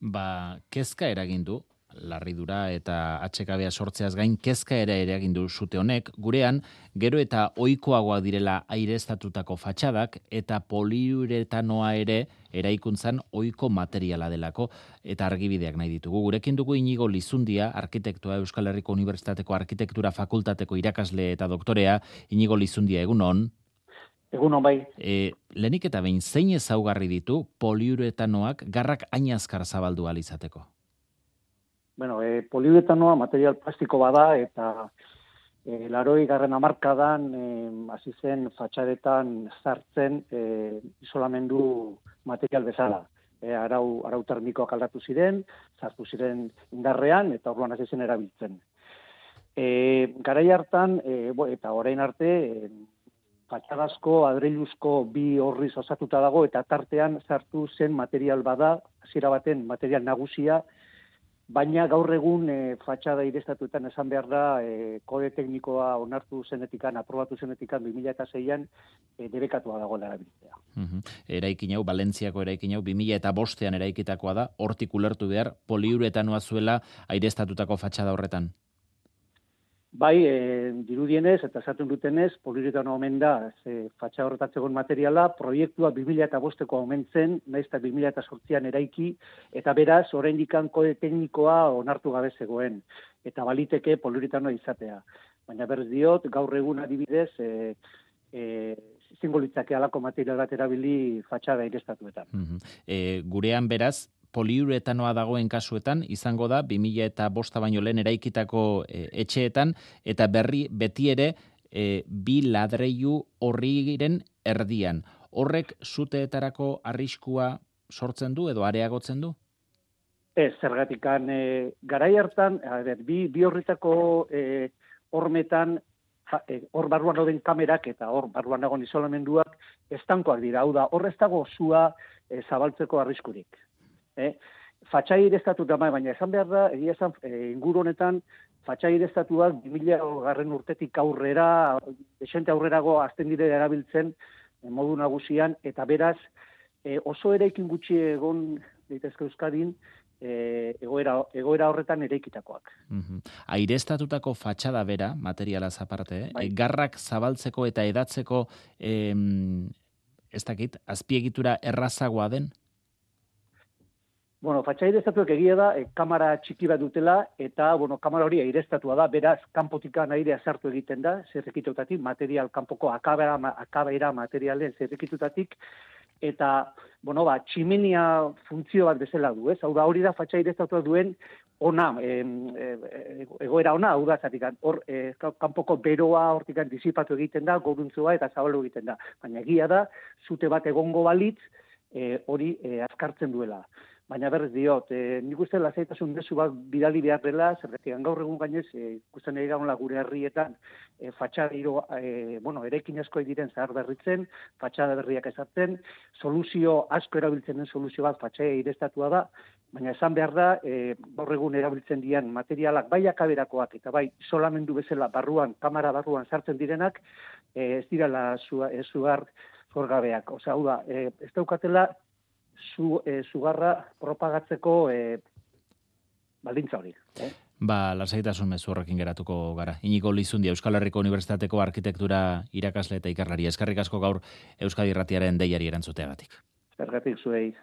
Ba, kezka eragin du larridura eta atxekabea sortzeaz gain kezka ere eragin du zute honek, gurean gero eta ohikoagoak direla airestatutako fatxadak eta poliuretanoa ere eraikuntzan ohiko materiala delako eta argibideak nahi ditugu. Gurekin dugu inigo Lizundia, arkitektua Euskal Herriko Unibertsitateko Arkitektura Fakultateko irakasle eta doktorea, inigo Lizundia egunon. Egun bai. E, lenik eta behin zein ezaugarri ditu poliuretanoak garrak ainazkar zabaldu alizateko? bueno, e, poliuretanoa material plastiko bada eta e, laroi garren amarkadan e, hasi zen fatxadetan zartzen e, isolamendu material bezala. E, arau, arau termikoak aldatu ziren, zartu ziren indarrean eta orduan hasi zen erabiltzen. E, garai hartan, e, bo, eta orain arte, e, fatxadazko, adreiluzko bi horriz osatuta dago eta tartean sartu zen material bada, hasiera baten material nagusia, Baina gaur egun e, fatxada irestatuetan esan behar da e, kode teknikoa onartu zenetikan, aprobatu zenetikan 2006an e, debekatua dago erabiltzea. Mm Eraikin hau, Balentziako eraikin hau, 2000 eta bostean eraikitakoa da, hortik ulertu behar, poliuretanoa zuela airestatutako fatxada horretan. Bai, e, dirudienez eta esaten dutenez, poliuretano omen da, ze fatxa horretatzegon materiala, proiektua 2000 eta bosteko omentzen, naiz eta 2000 eta sortzian eraiki, eta beraz, orain dikan kode teknikoa onartu gabe zegoen, eta baliteke poliuretanoa izatea. Baina berz diot, gaur egun adibidez, e, e, zingo alako material bat erabili fatxada irestatuetan. Mm gurean beraz, poliuretanoa dagoen kasuetan izango da 2000 eta bosta baino lehen eraikitako e, etxeetan eta berri beti ere e, bi ladreiu horrigiren erdian. Horrek zuteetarako arriskua sortzen du edo areagotzen du? Ez, zergatikan, e, garai hartan, a bi, bi horretako e, hormetan, e, hor barruan dauden kamerak eta hor barruan dagoen isolamenduak estankoak dira, hau da, hor ez dago zua e, zabaltzeko arriskurik eh? fatxai irestatuta bai, baina esan behar da, egia esan, e, inguru honetan, fatxai irestatuak 2000 garren urtetik aurrera, esente aurrerago azten dire erabiltzen e, modu nagusian, eta beraz, e, oso eraikin gutxi egon daitezke Euskadin, e, egoera, egoera horretan ereikitakoak. Mm -hmm. Airestatutako fatxada bera, materiala zaparte, eh? bai. garrak zabaltzeko eta edatzeko, em, ez dakit, azpiegitura errazagoa den? Bueno, fatxai estatuek egia da, e, kamara txiki bat dutela, eta, bueno, kamara hori airestatua da, beraz, kanpotikan airea sartu egiten da, zerrekitutatik, material, kanpoko akabera, akabera materialen zerrekitutatik, eta, bueno, ba, tximenia funtzio bat bezala du, ez? Hau da, hori da fatxai estatua duen, ona, e, e, egoera ona, hau da, zatik, hor, e, kanpoko beroa hortik disipatu egiten da, goruntzua eta zabalu egiten da. Baina egia da, zute bat egongo balitz, e, hori e, azkartzen duela. Baina berrez diot, e, nik uste lasaitasun desu bat bidali behar dela, zerretik gaur egun gainez, e, ikusten egin gaunla gure herrietan, e, fatxada iro, e, bueno, erekin asko diren zahar berritzen, fatxada berriak ezartzen, soluzio asko erabiltzen den soluzio bat fatxea irestatua da, baina esan behar da, e, gaur egun erabiltzen dian materialak bai akaberakoak eta bai solamendu bezala barruan, kamera barruan sartzen direnak, e, ez dirala zugar zorgabeak. Osea, hau da, e, ez daukatela zu, e, zugarra propagatzeko e, baldintza hori. Eh? Ba, lasaitasun mezu horrekin geratuko gara. Iniko Lizundia, Euskal Herriko Unibertsitateko Arkitektura irakasle eta ikarlari. Eskarrik asko gaur Euskadi Irratiaren deiari erantzuteagatik. Eskarrik zuei.